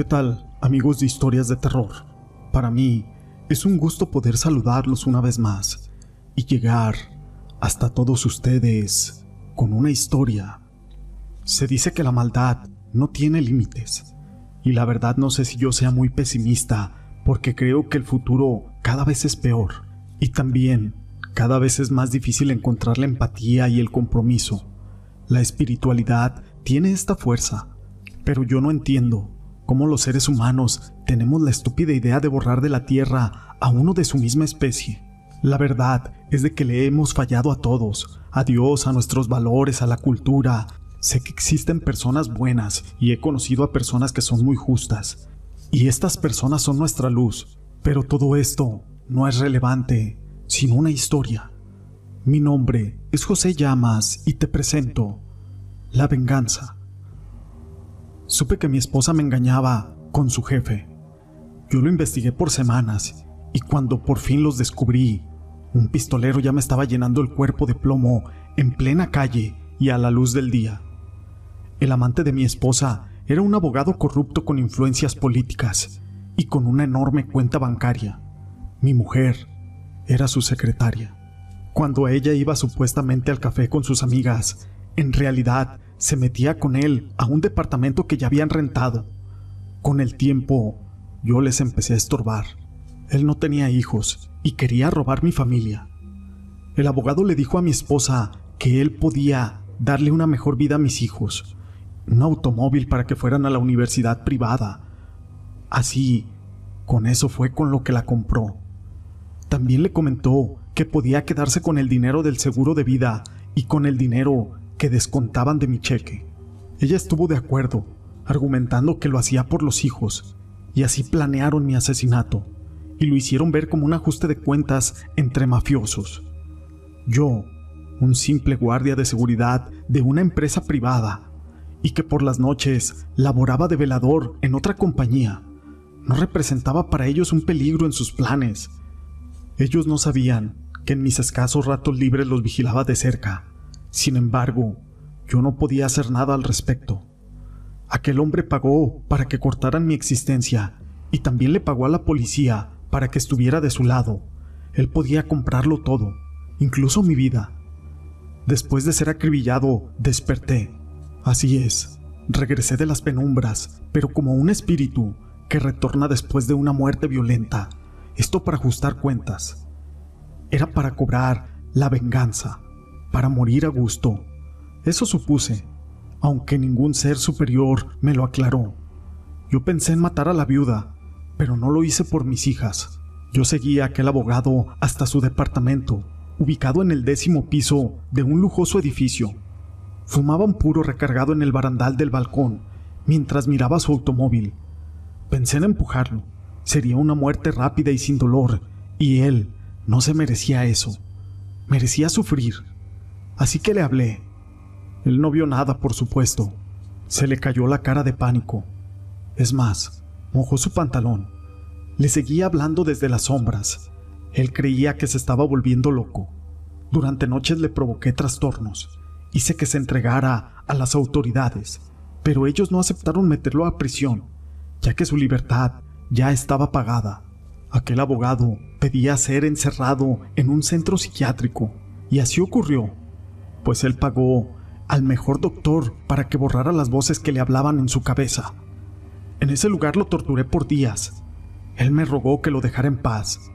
¿Qué tal, amigos de historias de terror? Para mí es un gusto poder saludarlos una vez más y llegar hasta todos ustedes con una historia. Se dice que la maldad no tiene límites y la verdad no sé si yo sea muy pesimista porque creo que el futuro cada vez es peor y también cada vez es más difícil encontrar la empatía y el compromiso. La espiritualidad tiene esta fuerza, pero yo no entiendo cómo los seres humanos tenemos la estúpida idea de borrar de la Tierra a uno de su misma especie. La verdad es de que le hemos fallado a todos, a Dios, a nuestros valores, a la cultura. Sé que existen personas buenas y he conocido a personas que son muy justas. Y estas personas son nuestra luz. Pero todo esto no es relevante, sino una historia. Mi nombre es José Llamas y te presento La venganza. Supe que mi esposa me engañaba con su jefe. Yo lo investigué por semanas y cuando por fin los descubrí, un pistolero ya me estaba llenando el cuerpo de plomo en plena calle y a la luz del día. El amante de mi esposa era un abogado corrupto con influencias políticas y con una enorme cuenta bancaria. Mi mujer era su secretaria. Cuando ella iba supuestamente al café con sus amigas, en realidad se metía con él a un departamento que ya habían rentado. Con el tiempo, yo les empecé a estorbar. Él no tenía hijos y quería robar mi familia. El abogado le dijo a mi esposa que él podía darle una mejor vida a mis hijos, un automóvil para que fueran a la universidad privada. Así, con eso fue con lo que la compró. También le comentó que podía quedarse con el dinero del seguro de vida y con el dinero que descontaban de mi cheque. Ella estuvo de acuerdo, argumentando que lo hacía por los hijos, y así planearon mi asesinato, y lo hicieron ver como un ajuste de cuentas entre mafiosos. Yo, un simple guardia de seguridad de una empresa privada, y que por las noches laboraba de velador en otra compañía, no representaba para ellos un peligro en sus planes. Ellos no sabían que en mis escasos ratos libres los vigilaba de cerca sin embargo, yo no podía hacer nada al respecto. Aquel hombre pagó para que cortaran mi existencia y también le pagó a la policía para que estuviera de su lado. Él podía comprarlo todo, incluso mi vida. Después de ser acribillado, desperté. Así es, regresé de las penumbras, pero como un espíritu que retorna después de una muerte violenta. Esto para ajustar cuentas. Era para cobrar la venganza para morir a gusto. Eso supuse, aunque ningún ser superior me lo aclaró. Yo pensé en matar a la viuda, pero no lo hice por mis hijas. Yo seguí a aquel abogado hasta su departamento, ubicado en el décimo piso de un lujoso edificio. Fumaba un puro recargado en el barandal del balcón mientras miraba su automóvil. Pensé en empujarlo. Sería una muerte rápida y sin dolor, y él no se merecía eso. Merecía sufrir. Así que le hablé. Él no vio nada, por supuesto. Se le cayó la cara de pánico. Es más, mojó su pantalón. Le seguía hablando desde las sombras. Él creía que se estaba volviendo loco. Durante noches le provoqué trastornos. Hice que se entregara a las autoridades, pero ellos no aceptaron meterlo a prisión, ya que su libertad ya estaba pagada. Aquel abogado pedía ser encerrado en un centro psiquiátrico, y así ocurrió pues él pagó al mejor doctor para que borrara las voces que le hablaban en su cabeza. En ese lugar lo torturé por días. Él me rogó que lo dejara en paz.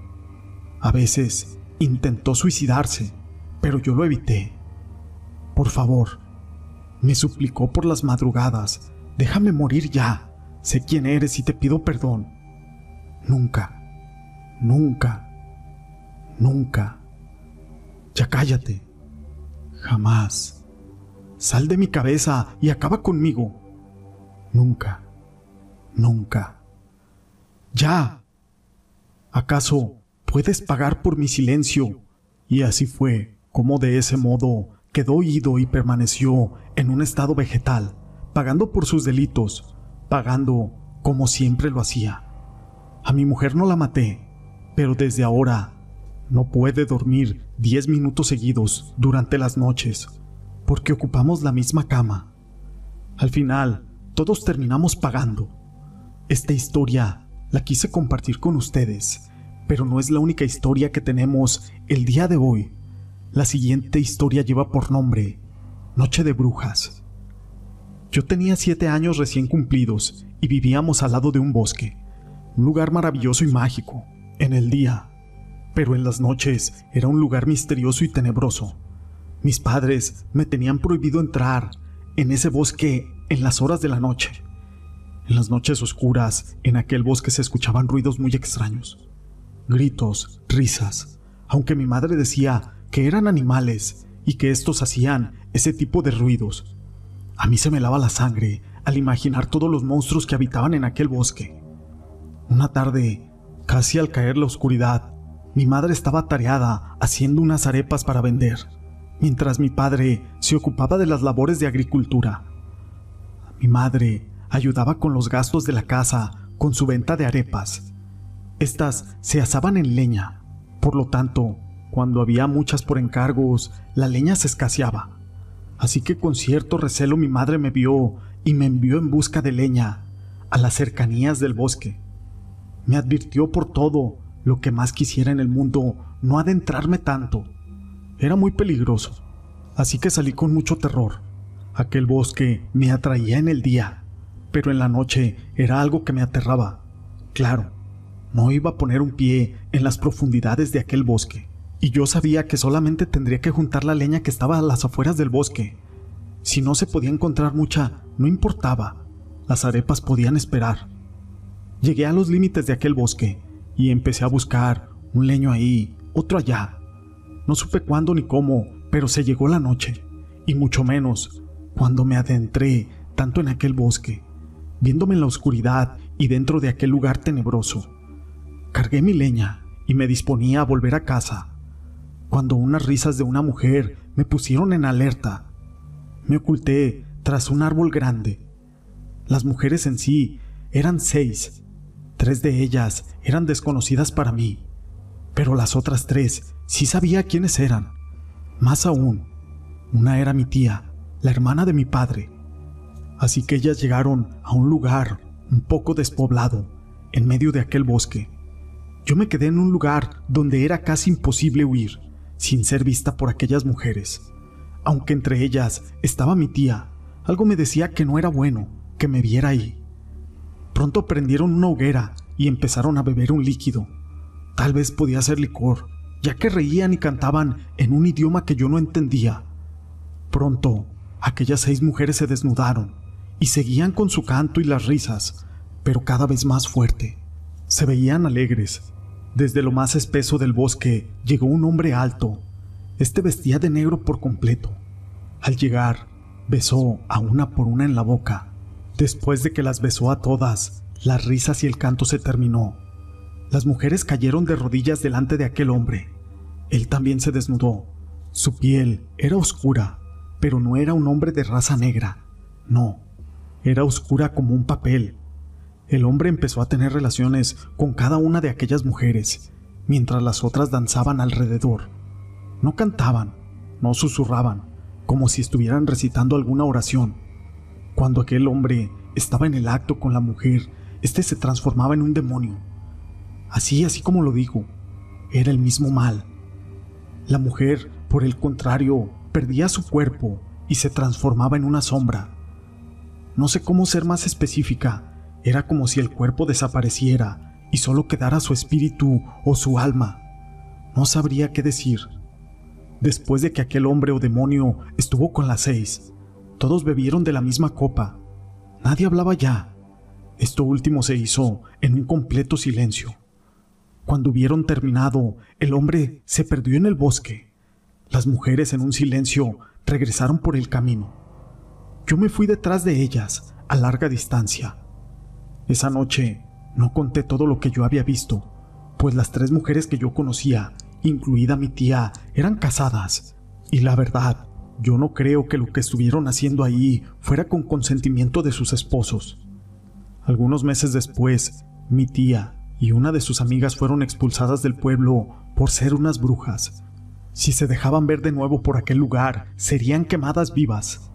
A veces intentó suicidarse, pero yo lo evité. Por favor, me suplicó por las madrugadas, déjame morir ya. Sé quién eres y te pido perdón. Nunca, nunca, nunca. Ya cállate. Jamás. Sal de mi cabeza y acaba conmigo. Nunca. Nunca. Ya. ¿Acaso puedes pagar por mi silencio? Y así fue como de ese modo quedó oído y permaneció en un estado vegetal, pagando por sus delitos, pagando como siempre lo hacía. A mi mujer no la maté, pero desde ahora no puede dormir diez minutos seguidos durante las noches, porque ocupamos la misma cama. Al final, todos terminamos pagando. Esta historia la quise compartir con ustedes, pero no es la única historia que tenemos el día de hoy. La siguiente historia lleva por nombre Noche de Brujas. Yo tenía siete años recién cumplidos y vivíamos al lado de un bosque, un lugar maravilloso y mágico, en el día, pero en las noches era un lugar misterioso y tenebroso. Mis padres me tenían prohibido entrar en ese bosque en las horas de la noche. En las noches oscuras, en aquel bosque se escuchaban ruidos muy extraños. Gritos, risas, aunque mi madre decía que eran animales y que estos hacían ese tipo de ruidos. A mí se me lava la sangre al imaginar todos los monstruos que habitaban en aquel bosque. Una tarde, casi al caer la oscuridad, mi madre estaba tareada haciendo unas arepas para vender, mientras mi padre se ocupaba de las labores de agricultura. Mi madre ayudaba con los gastos de la casa con su venta de arepas. Estas se asaban en leña, por lo tanto, cuando había muchas por encargos, la leña se escaseaba. Así que con cierto recelo mi madre me vio y me envió en busca de leña a las cercanías del bosque. Me advirtió por todo lo que más quisiera en el mundo no adentrarme tanto. Era muy peligroso, así que salí con mucho terror. Aquel bosque me atraía en el día, pero en la noche era algo que me aterraba. Claro, no iba a poner un pie en las profundidades de aquel bosque, y yo sabía que solamente tendría que juntar la leña que estaba a las afueras del bosque. Si no se podía encontrar mucha, no importaba. Las arepas podían esperar. Llegué a los límites de aquel bosque y empecé a buscar un leño ahí, otro allá. No supe cuándo ni cómo, pero se llegó la noche, y mucho menos cuando me adentré tanto en aquel bosque, viéndome en la oscuridad y dentro de aquel lugar tenebroso. Cargué mi leña y me disponía a volver a casa, cuando unas risas de una mujer me pusieron en alerta. Me oculté tras un árbol grande. Las mujeres en sí eran seis. Tres de ellas eran desconocidas para mí, pero las otras tres sí sabía quiénes eran. Más aún, una era mi tía la hermana de mi padre. Así que ellas llegaron a un lugar un poco despoblado, en medio de aquel bosque. Yo me quedé en un lugar donde era casi imposible huir, sin ser vista por aquellas mujeres. Aunque entre ellas estaba mi tía, algo me decía que no era bueno que me viera ahí. Pronto prendieron una hoguera y empezaron a beber un líquido. Tal vez podía ser licor, ya que reían y cantaban en un idioma que yo no entendía. Pronto Aquellas seis mujeres se desnudaron y seguían con su canto y las risas, pero cada vez más fuerte. Se veían alegres. Desde lo más espeso del bosque llegó un hombre alto. Este vestía de negro por completo. Al llegar, besó a una por una en la boca. Después de que las besó a todas, las risas y el canto se terminó. Las mujeres cayeron de rodillas delante de aquel hombre. Él también se desnudó. Su piel era oscura, pero no era un hombre de raza negra, no, era oscura como un papel. El hombre empezó a tener relaciones con cada una de aquellas mujeres, mientras las otras danzaban alrededor. No cantaban, no susurraban, como si estuvieran recitando alguna oración. Cuando aquel hombre estaba en el acto con la mujer, éste se transformaba en un demonio. Así, así como lo digo, era el mismo mal. La mujer, por el contrario, perdía su cuerpo y se transformaba en una sombra. No sé cómo ser más específica, era como si el cuerpo desapareciera y solo quedara su espíritu o su alma. No sabría qué decir. Después de que aquel hombre o demonio estuvo con las seis, todos bebieron de la misma copa. Nadie hablaba ya. Esto último se hizo en un completo silencio. Cuando hubieron terminado, el hombre se perdió en el bosque. Las mujeres en un silencio regresaron por el camino. Yo me fui detrás de ellas, a larga distancia. Esa noche no conté todo lo que yo había visto, pues las tres mujeres que yo conocía, incluida mi tía, eran casadas. Y la verdad, yo no creo que lo que estuvieron haciendo ahí fuera con consentimiento de sus esposos. Algunos meses después, mi tía y una de sus amigas fueron expulsadas del pueblo por ser unas brujas. Si se dejaban ver de nuevo por aquel lugar, serían quemadas vivas.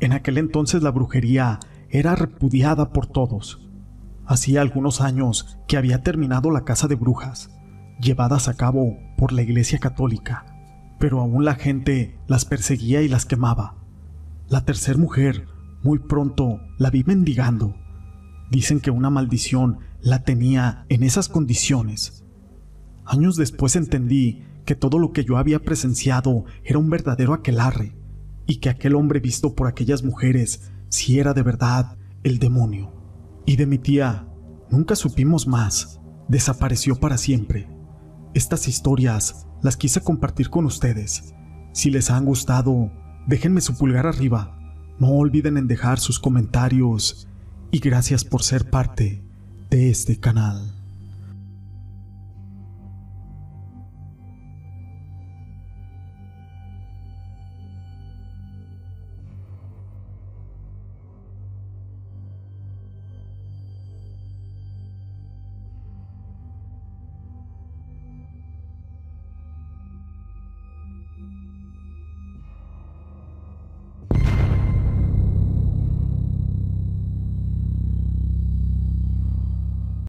En aquel entonces la brujería era repudiada por todos. Hacía algunos años que había terminado la casa de brujas, llevadas a cabo por la Iglesia Católica, pero aún la gente las perseguía y las quemaba. La tercer mujer muy pronto la vi mendigando. Dicen que una maldición la tenía en esas condiciones. Años después entendí que todo lo que yo había presenciado era un verdadero aquelarre, y que aquel hombre visto por aquellas mujeres si era de verdad el demonio. Y de mi tía nunca supimos más, desapareció para siempre. Estas historias las quise compartir con ustedes. Si les han gustado, déjenme su pulgar arriba. No olviden en dejar sus comentarios y gracias por ser parte de este canal.